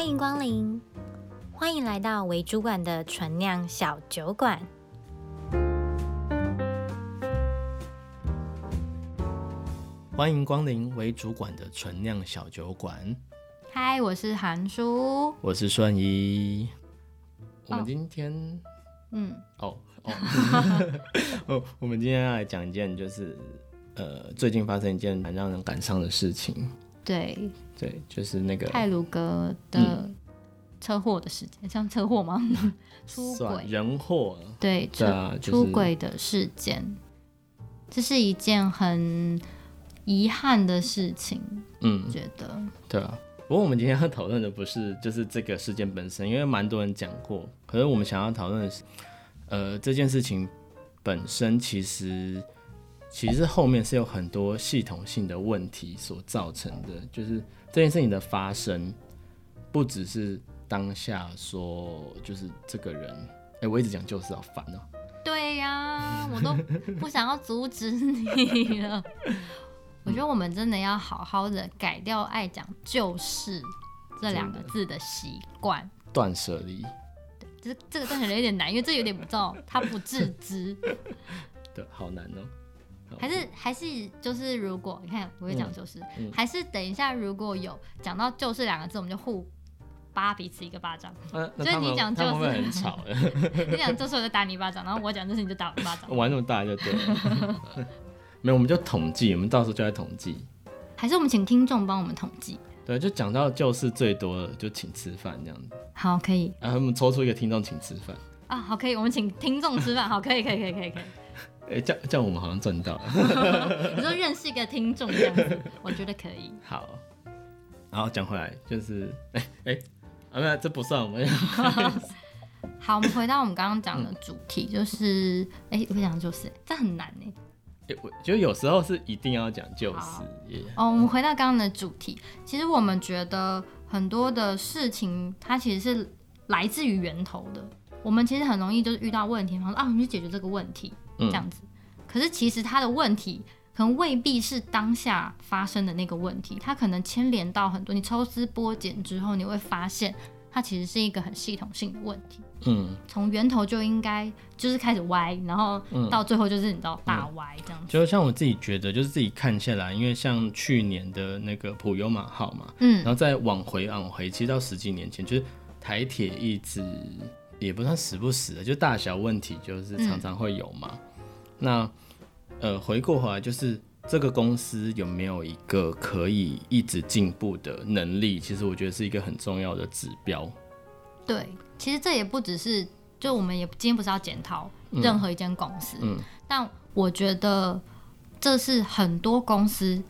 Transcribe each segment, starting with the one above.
欢迎光临，欢迎来到为主管的纯酿小酒馆。欢迎光临为主管的纯酿小酒馆。嗨，我是韩叔，我是顺一。我们今天，嗯，哦哦，哦，我们今天要来讲一件，就是呃，最近发生一件蛮让人感伤的事情。对对，就是那个泰鲁哥的车祸的事件，像、嗯、车祸吗？出轨人祸？对，对啊，就是、出轨的事件，这是一件很遗憾的事情。嗯，觉得对啊。不过我们今天要讨论的不是就是这个事件本身，因为蛮多人讲过。可是我们想要讨论的是，呃，这件事情本身其实。其实后面是有很多系统性的问题所造成的，就是这件事情的发生，不只是当下说，就是这个人，哎、欸，我一直讲就是好烦哦。对呀、啊，我都不想要阻止你了。我觉得我们真的要好好的改掉爱讲就是这两个字的习惯，断舍离。对，这这个断舍离有点难，因为这有点不知道他不自知。对，好难哦。还是还是就是，如果你看我会讲就是、嗯嗯，还是等一下如果有讲到就是两个字，我们就互扒彼此一个巴掌。所、啊、以你讲就是会很吵，你讲就是我就打你一巴掌，然后我讲就是你就打我一巴掌。玩那么大就对了。没有，我们就统计，我们到时候就来统计。还是我们请听众帮我们统计？对，就讲到就是最多的就请吃饭这样子。好，可以。然后我们抽出一个听众请吃饭。啊，好，可以，我们请听众吃饭。好，可以，可以，可以，可以，可以。哎、欸，这样这样我们好像赚到了。你说认识一个听众这样子，我觉得可以。好，然后讲回来就是，哎、欸、哎、欸，啊没有，这不算我们。好，我们回到我们刚刚讲的主题，就是，哎、欸，我想就是，这很难呢。哎、欸，我觉得有时候是一定要讲就是。哦，我们回到刚刚的主题，其实我们觉得很多的事情，它其实是来自于源头的。我们其实很容易就是遇到问题，然后说啊，我们去解决这个问题。这样子，可是其实他的问题可能未必是当下发生的那个问题，它可能牵连到很多。你抽丝剥茧之后，你会发现它其实是一个很系统性的问题。嗯，从源头就应该就是开始歪，然后到最后就是你知道大歪这样子。就像我自己觉得，就是自己看下来，因为像去年的那个普悠玛号嘛，嗯，然后再往回往回，其实到十几年前，就是台铁一直也不算死不死的，就大小问题就是常常会有嘛。嗯那，呃，回过头来就是这个公司有没有一个可以一直进步的能力？其实我觉得是一个很重要的指标。对，其实这也不只是，就我们也今天不是要检讨任何一间公司，嗯，嗯，但我觉得这是很多公司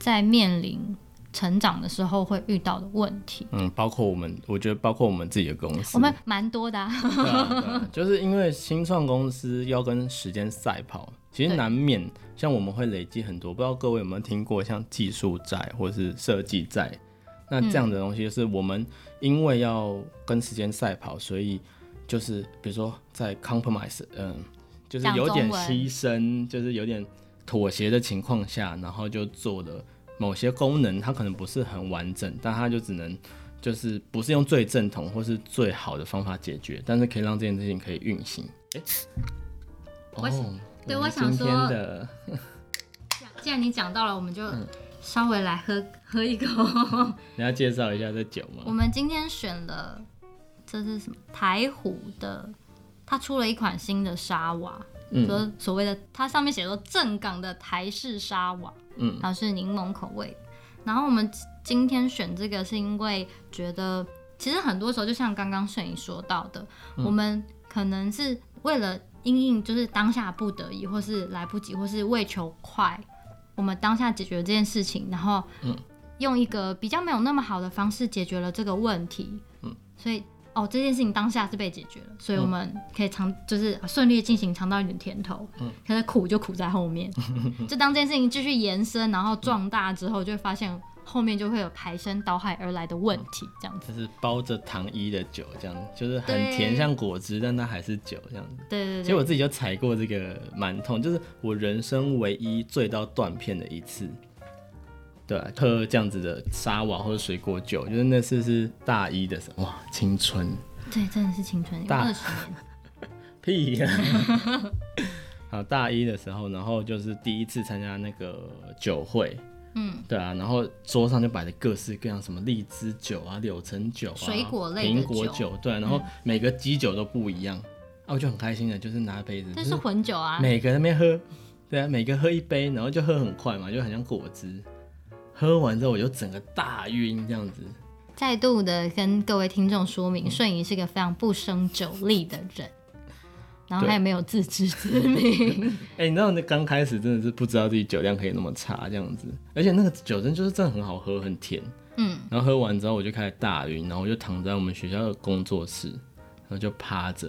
在面临成长的时候会遇到的问题。嗯，包括我们，我觉得包括我们自己的公司，我们蛮多的啊。对啊，对啊，就是因为新创公司要跟时间赛跑，其实难免像我们会累积很多。不知道各位有没有听过像技术债或是设计债？那这样的东西就是我们因为要跟时间赛跑，所以就是比如说在 compromise，嗯，就是有点牺牲，就是有点妥协的情况下，然后就做了。某些功能它可能不是很完整，但它就只能就是不是用最正统或是最好的方法解决，但是可以让这件事情可以运行。哎、欸，哦，对，我想说，既然你讲到了，我们就稍微来喝、嗯、喝一口。你要介绍一下这酒吗？我们今天选了，这是什么？台虎的，它出了一款新的沙瓦。嗯、说所谓的，它上面写说正港的台式沙瓦，嗯，然后是柠檬口味。然后我们今天选这个是因为觉得，其实很多时候就像刚刚摄影说到的、嗯，我们可能是为了因应就是当下不得已，或是来不及，或是为求快，我们当下解决这件事情，然后用一个比较没有那么好的方式解决了这个问题，嗯，所以。哦，这件事情当下是被解决了，所以我们可以尝，就是顺利进行，尝到一点甜头。嗯，可是苦就苦在后面，就当这件事情继续延伸，然后壮大之后，就会发现后面就会有排山倒海而来的问题，这样子。就是包着糖衣的酒，这样就是很甜，像果汁，但它还是酒，这样子。对对对。其实我自己就踩过这个蛮痛，就是我人生唯一醉到断片的一次。对，喝这样子的沙瓦或者水果酒，就是那次是大一的时候，哇，青春，对，真的是青春，大二十年，屁呀、啊，好，大一的时候，然后就是第一次参加那个酒会，嗯，对啊，然后桌上就摆着各式各样什么荔枝酒啊、柳橙酒啊、水果类苹果酒，对，然后每个基酒都不一样，啊，我就很开心的，就是拿杯子，这是混酒啊，每个人没喝，对啊，每个喝一杯，然后就喝很快嘛，就很像果汁。喝完之后我就整个大晕这样子。再度的跟各位听众说明，顺仪是个非常不生酒力的人，然后他也没有自知之明。哎、欸，你知道那刚开始真的是不知道自己酒量可以那么差这样子，而且那个酒真就是真的很好喝，很甜。嗯，然后喝完之后我就开始大晕，然后我就躺在我们学校的工作室，然后就趴着，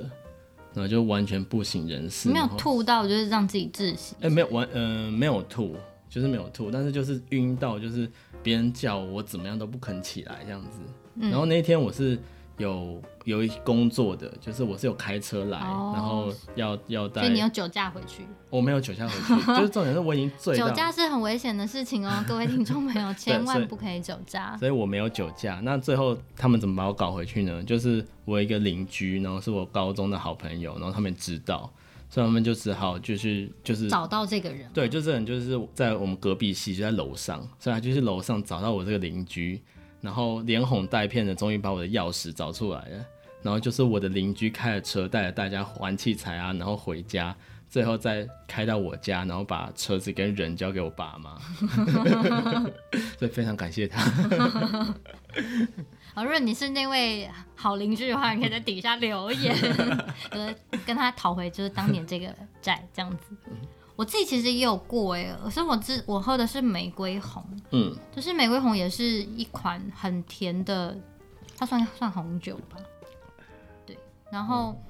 然后就完全不省人事。没有吐到，就是让自己窒息。哎、欸，没有完，嗯、呃，没有吐。就是没有吐，但是就是晕到，就是别人叫我怎么样都不肯起来这样子。嗯、然后那天我是有有一工作的，就是我是有开车来，哦、然后要要带。所以你有酒驾回去？我没有酒驾回去，就是重点是我已经醉了。酒驾是很危险的事情哦，各位听众朋友千万不可以酒驾。所以我没有酒驾。那最后他们怎么把我搞回去呢？就是我一个邻居，然后是我高中的好朋友，然后他们知道。所以他们就只好就是就是找到这个人，对，就这人就是在我们隔壁系，就在楼上，所以他就是楼上找到我这个邻居，然后连哄带骗的，终于把我的钥匙找出来了，然后就是我的邻居开着车带着大家还器材啊，然后回家，最后再开到我家，然后把车子跟人交给我爸妈，所以非常感谢他。如果你是那位好邻居的话，你可以在底下留言，呃，跟他讨回就是当年这个债这样子。我自己其实也有过哎，所以我自我喝的是玫瑰红，嗯，就是玫瑰红也是一款很甜的，它算算红酒吧。对，然后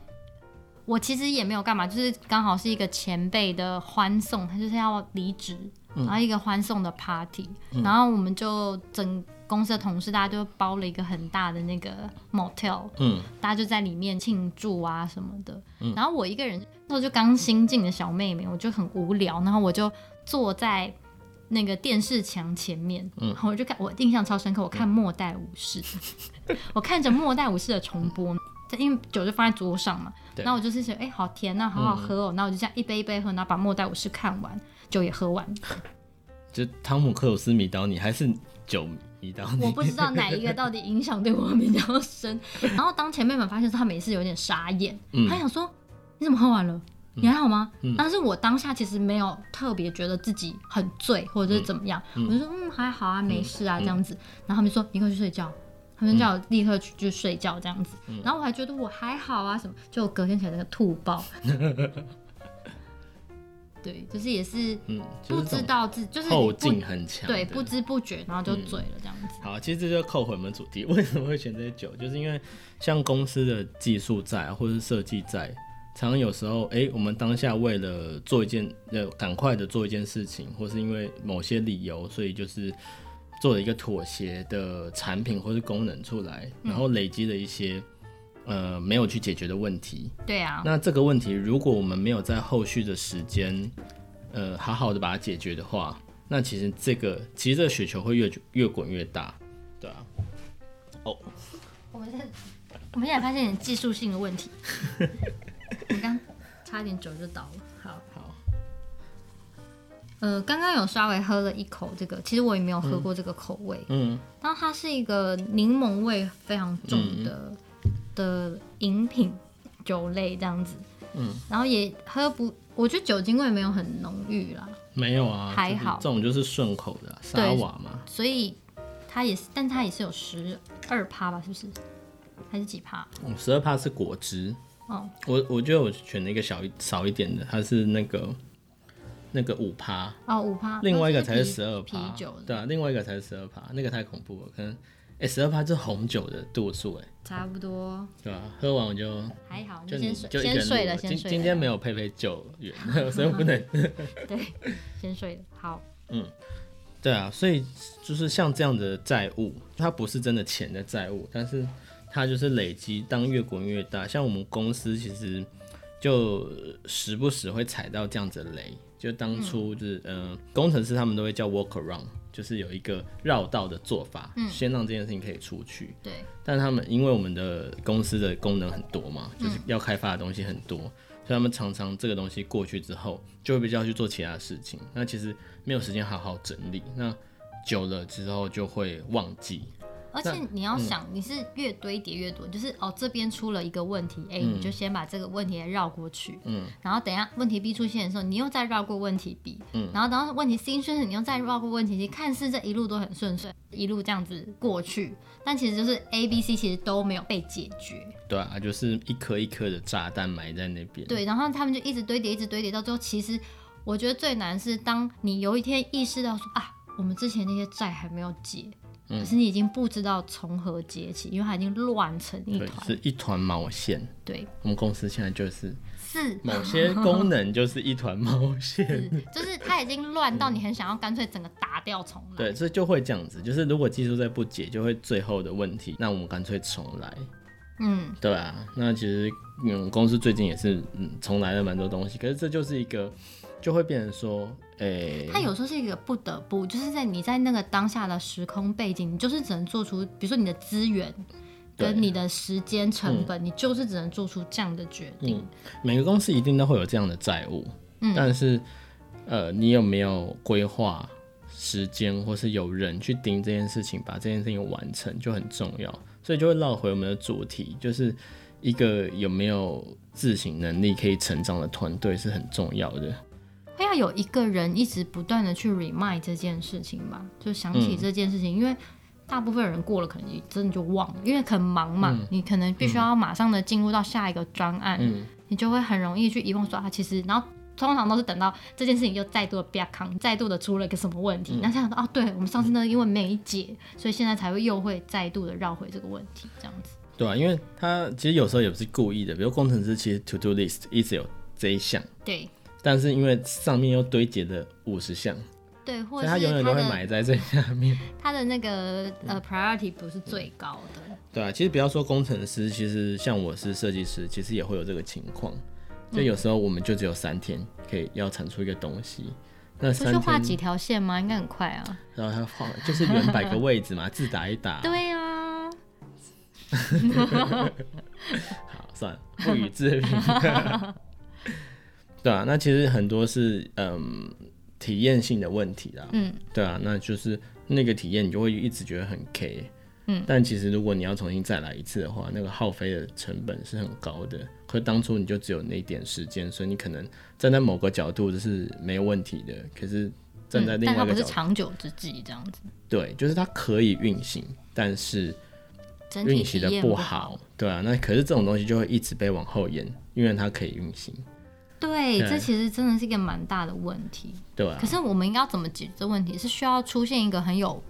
我其实也没有干嘛，就是刚好是一个前辈的欢送，他就是要离职，然后一个欢送的 party，然后我们就整。公司的同事，大家就包了一个很大的那个 motel，嗯，大家就在里面庆祝啊什么的。嗯，然后我一个人，那时候就刚新进的小妹妹，我就很无聊，然后我就坐在那个电视墙前面，嗯，然后我就看，我印象超深刻，我看《末代武士》，嗯，我看着《末代武士》的重播，因为酒就放在桌上嘛，对，然后我就是想，哎，欸，好甜呐，啊，好好喝哦，喔，那，嗯，我就这样一杯一杯喝，然后把《末代武士》看完，酒也喝完。就汤姆克鲁斯迷倒你，还是酒？我不知道哪一个到底影响对我比较深。然后当前辈们发现他每次有点傻眼，嗯、他想说：“你怎么喝完了？你还好吗？”嗯、但是我当下其实没有特别觉得自己很醉或者是怎么样，嗯、我就说：“嗯，还好啊，没事啊，这样子。嗯”然后他们说：“你快去睡觉。”他们叫我立刻去就睡觉这样子。嗯、然后我还觉得我还好啊，什么？就隔天起来那个吐爆。对，就是也是，嗯，不知道自就是后劲很强，对，不知不觉然后就醉了这样子。嗯、好，其实这就扣回我们主题，为什么会选这些酒？就是因为像公司的技术在，或者是设计在，常常有时候，哎、欸，我们当下为了做一件，呃，赶快的做一件事情，或是因为某些理由，所以就是做了一个妥协的产品或是功能出来，然后累积了一些。呃，没有去解决的问题。对啊。那这个问题，如果我们没有在后续的时间，呃，好好的把它解决的话，那其实这个，其实这个雪球会越越滚越大，对啊。哦。我们现在，我们现在发现点技术性的问题。我刚差点酒就倒了。好。好。呃，刚刚有稍微喝了一口这个，其实我也没有喝过这个口味。嗯。然后它是一个柠檬味非常重的。嗯的饮品酒类这样子，嗯，然后也喝不，我觉得酒精味没有很浓郁啦，没有啊，还好，这种就是顺口的沙瓦嘛，所以它也是，但它也是有十二趴吧，是不是？还是几趴？哦，十二趴是果汁，哦，我我觉得我选了一个小一少一点的，它是那个那个五趴，哦，五趴，另外一个才是十二趴，啤酒，对啊，另外一个才是十二趴，那个太恐怖了，可能。哎，十二趴是红酒的度数，哎，差不多，对啊？喝完我就还好，就先睡，先睡了，先睡。今天没有佩佩救援，所以不能。对，先睡了。好，嗯，对啊，所以就是像这样的债务，它不是真的钱的债务，但是它就是累积，当越滚越大。像我们公司其实就时不时会踩到这样子的雷，就当初就是嗯、呃，工程师他们都会叫 walk around。就是有一个绕道的做法，嗯，先让这件事情可以出去。对。但他们因为我们的公司的功能很多嘛，就是要开发的东西很多，嗯、所以他们常常这个东西过去之后，就会比较去做其他事情。那其实没有时间好好整理，那久了之后就会忘记。而且你要想，你是越堆叠越多，嗯、就是哦这边出了一个问题 A，、嗯、你就先把这个问题绕过去，嗯，然后等一下问题 B 出现的时候，你又再绕过问题 B，嗯，然后等到问题 C 出现，你又再绕过问题 C，看似这一路都很顺遂，一路这样子过去，但其实就是 A、B、C 其实都没有被解决。对啊，就是一颗一颗的炸弹埋在那边。对，然后他们就一直堆叠，一直堆叠，到最后，其实我觉得最难是当你有一天意识到说啊，我们之前那些债还没有解。可是你已经不知道从何解起，因为它已经乱成一团，是一团毛线。对，我们公司现在就是是某些功能就是一团毛线，就是它已经乱到你很想要干脆整个打掉重来。对，所以就会这样子，就是如果技术再不解，就会最后的问题，那我们干脆重来。嗯，对啊，那其实嗯，公司最近也是嗯重来了蛮多东西，可是这就是一个。就会变成说，诶、欸，它有时候是一个不得不，就是在你在那个当下的时空背景，你就是只能做出，比如说你的资源跟你的时间成本，嗯、你就是只能做出这样的决定。嗯、每个公司一定都会有这样的债务，嗯、但是，呃，你有没有规划时间，或是有人去盯这件事情，把这件事情完成就很重要。所以就会绕回我们的主题，就是一个有没有自省能力可以成长的团队是很重要的。要有一个人一直不断的去 remind 这件事情吧，就想起这件事情，嗯、因为大部分人过了可能真的就忘了，因为很忙嘛，嗯、你可能必须要马上的进入到下一个专案，嗯、你就会很容易去遗忘说啊，其实，然后通常都是等到这件事情又再度的变康，再度的出了一个什么问题，那、嗯、想到啊，对我们上次呢因为没解，所以现在才会又会再度的绕回这个问题，这样子。对啊，因为他其实有时候也不是故意的，比如工程师其实 to do list 一直有这一项，对。但是因为上面又堆积了五十项，对，或者他永远都会埋在这下面。他的那个呃 priority 不是最高的。对啊，其实不要说工程师，其实像我是设计师，其实也会有这个情况。就有时候我们就只有三天可以要产出一个东西，那三天画几条线吗？应该很快啊。然后他画就是原摆个位置嘛，字打一打。对啊。好，算了，不予置评。对啊，那其实很多是嗯体验性的问题啦。嗯，对啊，那就是那个体验你就会一直觉得很 K。嗯，但其实如果你要重新再来一次的话，那个耗费的成本是很高的。可是当初你就只有那一点时间，所以你可能站在某个角度就是没有问题的。可是站在另外一个角度，嗯，但它不是长久之计这样子。对，就是它可以运行，但是运行的不好。对啊，那可是这种东西就会一直被往后延，因为它可以运行。对，这其实真的是一个蛮大的问题。对啊。可是我们应该要怎么解决这问题？是需要出现一个很有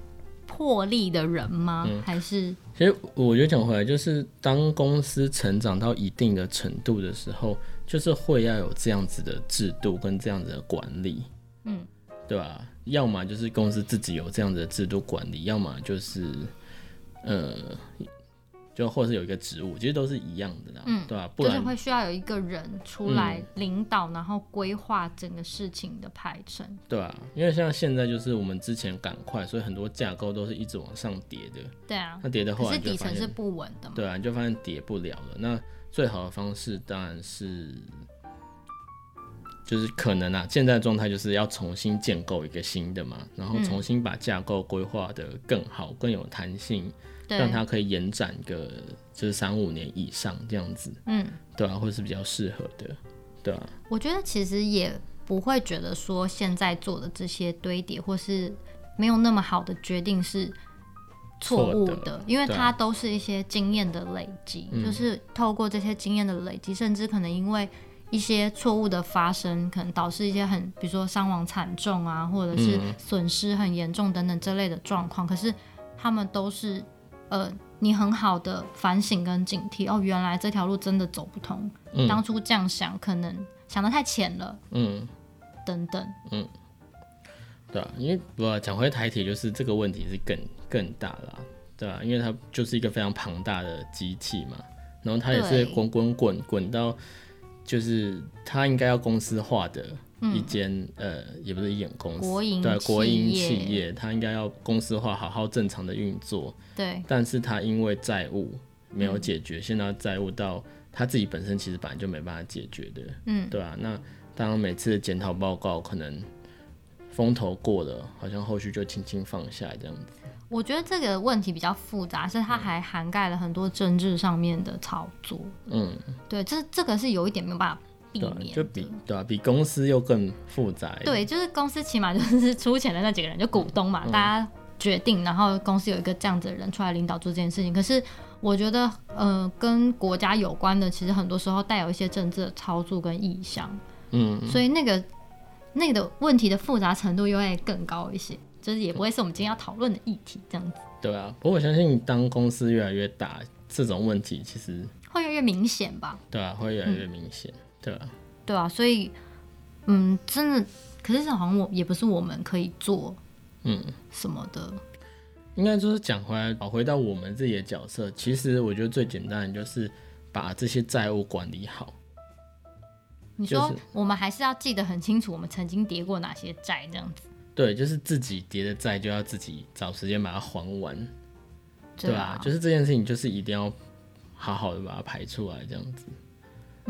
魄力的人吗？嗯、还是？其实我觉得讲回来，就是当公司成长到一定的程度的时候，就是会要有这样子的制度跟这样子的管理。嗯，对吧、啊？要么就是公司自己有这样子的制度管理，要么就是呃。就或者是有一个职务，其实都是一样的啦，嗯、对吧、啊？不然就是会需要有一个人出来领导，嗯、然后规划整个事情的排程，对啊，因为像现在就是我们之前赶快，所以很多架构都是一直往上叠的。对啊，那叠的话，是底层是不稳的嘛？对啊，你就发现叠不了了。那最好的方式当然是，就是可能啊，现在的状态就是要重新建构一个新的嘛，然后重新把架构规划的更好、更有弹性。对让它可以延展个就是三五年以上这样子，嗯，对啊，或是比较适合的，对啊。我觉得其实也不会觉得说现在做的这些堆叠或是没有那么好的决定是错误的，的因为它都是一些经验的累积，啊、就是透过这些经验的累积，嗯、甚至可能因为一些错误的发生，可能导致一些很比如说伤亡惨重啊，或者是损失很严重等等这类的状况，嗯、可是他们都是。呃，你很好的反省跟警惕哦，原来这条路真的走不通，嗯、当初这样想可能想的太浅了，嗯，等等，嗯，对啊，因为不讲回台铁，就是这个问题是更更大了，对啊，因为它就是一个非常庞大的机器嘛，然后它也是滚滚滚滚到，就是它应该要公司化的一间、嗯、呃，也不是一间公司，国营对国营企业，它应该要公司化，好好正常的运作。对，但是它因为债务没有解决，嗯、现在债务到他自己本身其实本来就没办法解决的。嗯，对啊，那当然每次的检讨报告可能风头过了，好像后续就轻轻放下这样子。我觉得这个问题比较复杂，是它还涵盖了很多政治上面的操作。嗯，对，这这个是有一点没有办法。避免就比对啊，比公司又更复杂。对，就是公司起码就是出钱的那几个人，就股东嘛，嗯、大家决定，然后公司有一个这样子的人出来领导做这件事情。可是我觉得，呃，跟国家有关的，其实很多时候带有一些政治的操作跟意向。嗯，所以那个那个的问题的复杂程度又会更高一些，就是也不会是我们今天要讨论的议题这样子。对啊，不过我相信，当公司越来越大，这种问题其实会越来越明显吧？对啊，会越来越明显。嗯对啊，对啊，所以，嗯，真的，可是好像我也不是我们可以做，嗯，什么的，嗯、应该就是讲回来，回到我们自己的角色，其实我觉得最简单的就是把这些债务管理好。你说，我们还是要记得很清楚，我们曾经叠过哪些债，这样子。对，就是自己叠的债就要自己找时间把它还完，对啊，就是这件事情，就是一定要好好的把它排出来，这样子。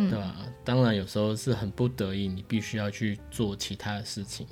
对吧？当然有时候是很不得已，你必须要去做其他的事情，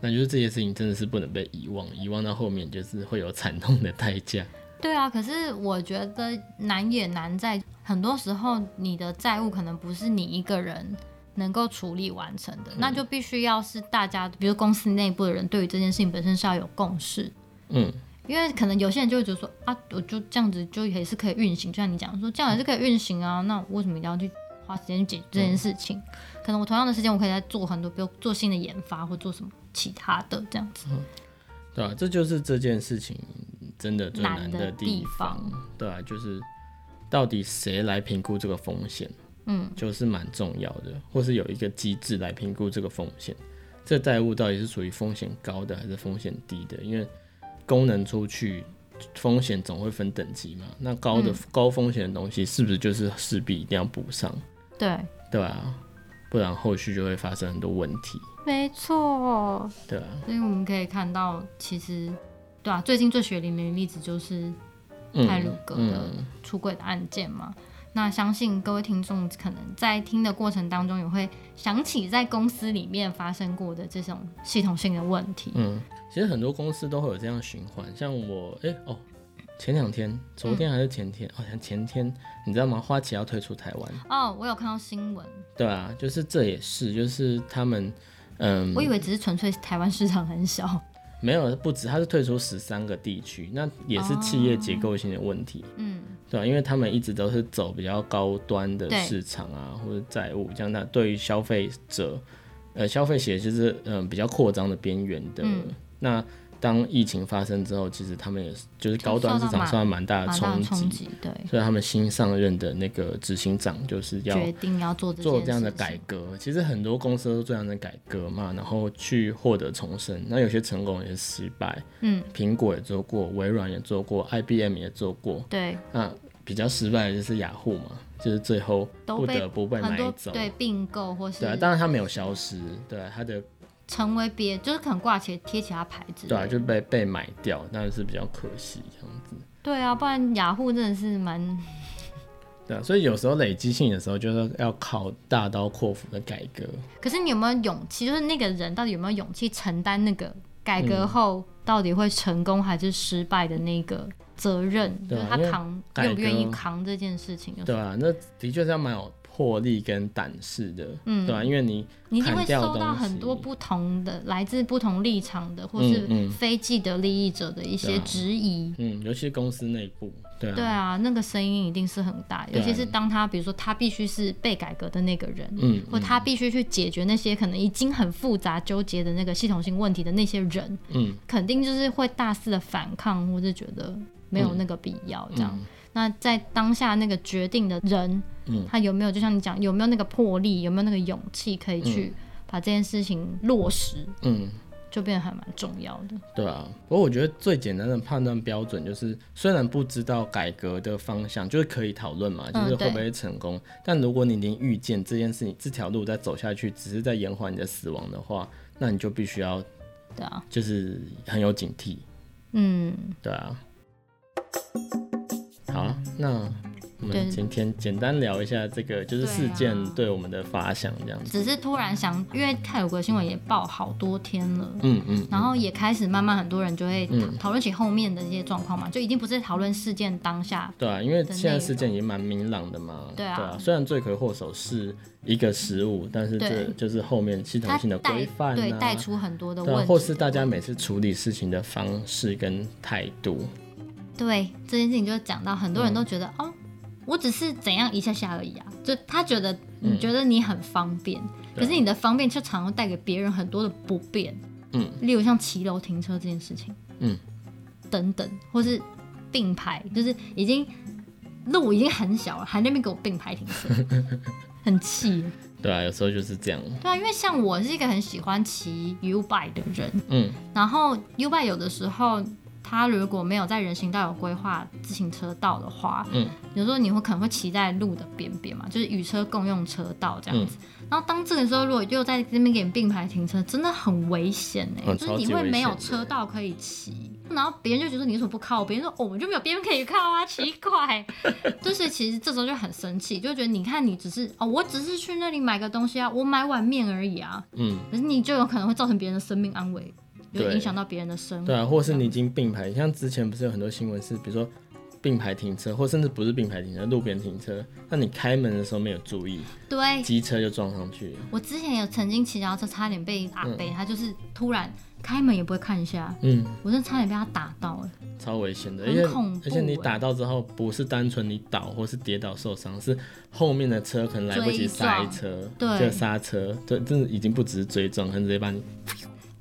那就是这些事情真的是不能被遗忘，遗忘到后面就是会有惨痛的代价。对啊，可是我觉得难也难在很多时候，你的债务可能不是你一个人能够处理完成的，嗯、那就必须要是大家，比如公司内部的人对于这件事情本身是要有共识。嗯，因为可能有些人就会觉得说啊，我就这样子就也是可以运行，就像你讲说这样也是可以运行啊，那为什么一定要去？花时间去解决这件事情，嗯、可能我同样的时间，我可以在做很多，比如做新的研发或做什么其他的这样子。嗯、对啊，这就是这件事情真的最难的地方。地方对啊，就是到底谁来评估这个风险？嗯，就是蛮重要的，或是有一个机制来评估这个风险。这债务到底是属于风险高的还是风险低的？因为功能出去，风险总会分等级嘛。那高的、嗯、高风险的东西，是不是就是势必一定要补上？对对啊，不然后续就会发生很多问题。没错，对啊，所以我们可以看到，其实对啊，最近最血淋淋的例子就是泰鲁阁的出轨的案件嘛。嗯嗯、那相信各位听众可能在听的过程当中，也会想起在公司里面发生过的这种系统性的问题。嗯，其实很多公司都会有这样循环，像我，哎、欸、哦。前两天，昨天还是前天？好像、嗯哦、前天，你知道吗？花旗要退出台湾。哦，我有看到新闻。对啊，就是这也是，就是他们，嗯，我以为只是纯粹台湾市场很小。没有，不止，他是退出十三个地区，那也是企业结构性的问题。嗯、哦，对啊，因为他们一直都是走比较高端的市场啊，或者债务，这样那对于消费者，呃，消费者就是嗯比较扩张的边缘的、嗯、那。当疫情发生之后，其实他们也是就是高端市场受到蛮大的冲击，对，所以他们新上任的那个执行长就是要决定要做做这样的改革。其实很多公司都做这样的改革嘛，然后去获得重生。那有些成功，也是失败。嗯，苹果也做过，微软也做过，IBM 也做过。对，那比较失败的就是雅虎嘛，就是最后不得不被买走，对，并购或是对，当然它没有消失，对，它的。成为别就是可能挂起贴其他牌子，对啊，就被被买掉，但是比较可惜这样子。对啊，不然雅虎真的是蛮……对啊，所以有时候累积性的时候，就是要靠大刀阔斧的改革。可是你有没有勇气？就是那个人到底有没有勇气承担那个改革后到底会成功还是失败的那个责任？嗯、就是他扛愿不愿意扛这件事情？对啊，那的确是要蛮有。魄力跟胆识的，嗯，对吧？因为你你一定会收到很多不同的、来自不同立场的，或是非既得利益者的一些质疑，嗯，尤其是公司内部，对啊，对啊，那个声音一定是很大，尤其是当他比如说他必须是被改革的那个人，嗯，或他必须去解决那些可能已经很复杂纠结的那个系统性问题的那些人，嗯，肯定就是会大肆的反抗，或是觉得没有那个必要这样。那在当下那个决定的人，嗯，他有没有就像你讲，有没有那个魄力，有没有那个勇气，可以去把这件事情落实？嗯，就变得还蛮重要的。对啊，不过我觉得最简单的判断标准就是，虽然不知道改革的方向，就是可以讨论嘛，就是会不会成功。嗯、但如果你已经预见这件事情这条路再走下去，只是在延缓你的死亡的话，那你就必须要，对啊，就是很有警惕。嗯，对啊。好，那。我们今天简单聊一下这个，就是事件对我们的发想这样子。只是突然想，因为泰鲁格新闻也报好多天了，嗯嗯，然后也开始慢慢很多人就会讨论起后面的一些状况嘛，就已经不是讨论事件当下。对啊，因为现在事件已经蛮明朗的嘛。对啊，虽然罪魁祸首是一个食物，但是这就是后面系统性的规范，对，带出很多的问题，或是大家每次处理事情的方式跟态度。对，这件事情就讲到很多人都觉得哦。我只是怎样一下下而已啊，就他觉得你觉得你很方便，嗯、可是你的方便却常常带给别人很多的不便，嗯，例如像骑楼停车这件事情，嗯，等等，或是并排，就是已经路已经很小了，还那边给我并排停车，很气。对啊，有时候就是这样。对啊，因为像我是一个很喜欢骑 U bike 的人，嗯，然后 U bike 有的时候。他如果没有在人行道有规划自行车道的话，嗯，有时候你会可能会骑在路的边边嘛，就是与车共用车道这样子。嗯、然后当这个时候，如果又在这边给你并排停车，真的很危险哎、欸，就是你会没有车道可以骑，然后别人就觉得你为什么不靠？别人说哦，我们就没有边可以靠啊，奇怪。就是其实这时候就很生气，就觉得你看你只是哦，我只是去那里买个东西啊，我买碗面而已啊，嗯，可是你就有可能会造成别人的生命安危。有影响到别人的生活，对啊，或是你已经并排，像之前不是有很多新闻是，比如说并排停车，或甚至不是并排停车，路边停车，那你开门的时候没有注意，对，机车就撞上去。我之前有曾经骑脚踏车，差点被阿伯，他就是突然开门也不会看一下，嗯，我真的差点被他打到，哎，超危险的，而且，而且你打到之后，不是单纯你倒或是跌倒受伤，是后面的车可能来不及刹车，对，就刹车，对，真的已经不只是追撞，可能直接把你。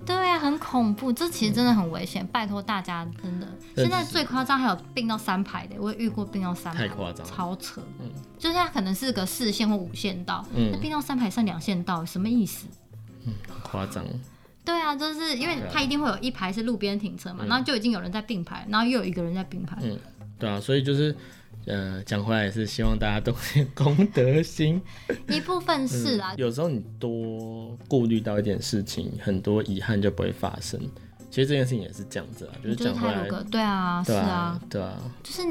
对啊，很恐怖，这其实真的很危险，嗯、拜托大家真的。现在最夸张还有并到三排的，我也遇过并到三排，太夸张，超扯。嗯，就是它可能是个四线或五线道，那并、嗯、到三排剩两线道，什么意思？嗯，夸张。对啊，就是因为它一定会有一排是路边停车嘛，嗯、然后就已经有人在并排，然后又有一个人在并排。嗯，对啊，所以就是。呃，讲回来也是希望大家都有公德心，一部分是啊、嗯。有时候你多顾虑到一点事情，很多遗憾就不会发生。其实这件事情也是这样子啊，就是讲回来，对啊，对啊，是啊，对啊，就是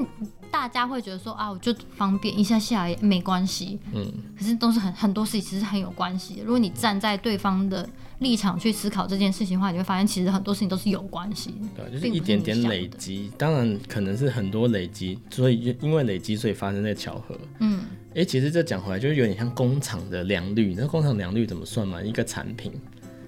大家会觉得说啊，我就方便一下下也没关系，嗯，可是都是很很多事情其实很有关系的。如果你站在对方的立场去思考这件事情的话，你会发现其实很多事情都是有关系的，对，就是一点点累积，当然可能是很多累积，所以因为累积所以发生的巧合，嗯，哎、欸，其实这讲回来就是有点像工厂的良率，那工厂良率怎么算嘛？一个产品。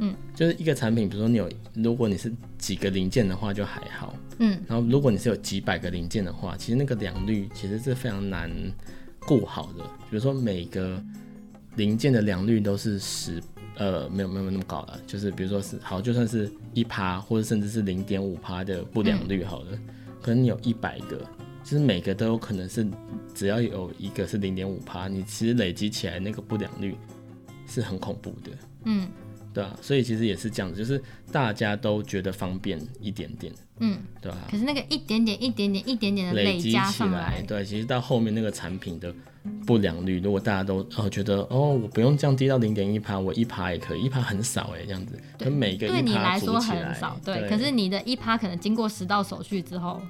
嗯，就是一个产品，比如说你有，如果你是几个零件的话就还好，嗯，然后如果你是有几百个零件的话，其实那个良率其实是非常难顾好的。比如说每个零件的良率都是十，呃，没有没有那么高了，就是比如说是好，就算是一趴或者甚至是零点五趴的不良率好了，嗯，可能你有一百个，就是每个都有可能是，只要有一个是零点五趴，你其实累积起来那个不良率是很恐怖的，嗯。对啊，所以其实也是这样子，就是大家都觉得方便一点点，嗯，对啊？可是那个一点点、一点点、一点点的累积起来，对，其实到后面那个产品的不良率，如果大家都哦觉得哦，我不用降低到零点一趴，我一趴也可以，一趴很少哎，这样子，跟每个对你来说很少，对，可是你的一趴可能经过十道手续之后。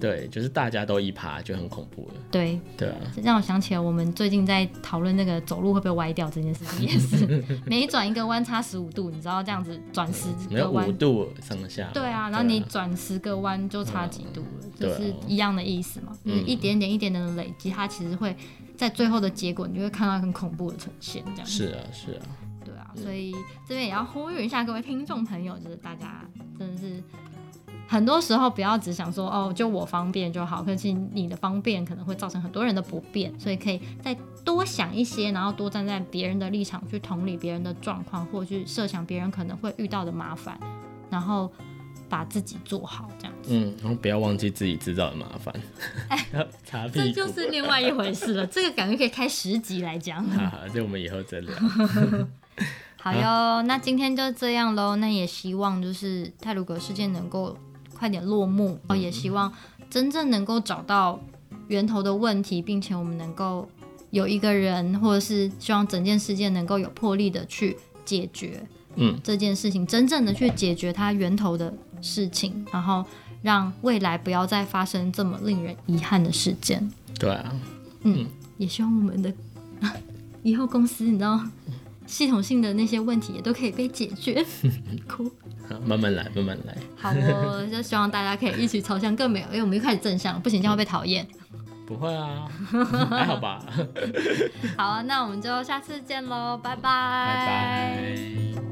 对，就是大家都一趴就很恐怖了。对，对啊，这让我想起了我们最近在讨论那个走路会不会歪掉这件事情，也是 每转一个弯差十五度，你知道这样子转十个弯，五度上下。对啊，然后你转十个弯就差几度了，啊、就是一样的意思嘛，就是一点点一点点的累积，它其实会在最后的结果，你就会看到很恐怖的呈现，这样。是啊，是啊。对啊，所以这边也要呼吁一下各位听众朋友，就是大家真的是。很多时候不要只想说哦，就我方便就好，可是你的方便可能会造成很多人的不便，所以可以再多想一些，然后多站在别人的立场去同理别人的状况，或者去设想别人可能会遇到的麻烦，然后把自己做好这样子。嗯，然后不要忘记自己制造的麻烦。哎，擦屁股，这就是另外一回事了。这个感觉可以开十集来讲。好 好，这我们以后再聊。好哟，那今天就这样喽。那也希望就是泰鲁格事件能够快点落幕，哦，也希望真正能够找到源头的问题，并且我们能够有一个人，或者是希望整件事件能够有魄力的去解决，嗯，这件事情真正的去解决它源头的事情，然后让未来不要再发生这么令人遗憾的事件。对啊，嗯，嗯也希望我们的 以后公司，你知道。系统性的那些问题也都可以被解决，哭，好，慢慢来，慢慢来。好，我就希望大家可以一起朝向更美。因为我们又开始正向，不行，这样会被讨厌。不会啊，还好吧。好啊，那我们就下次见喽，拜拜。拜拜。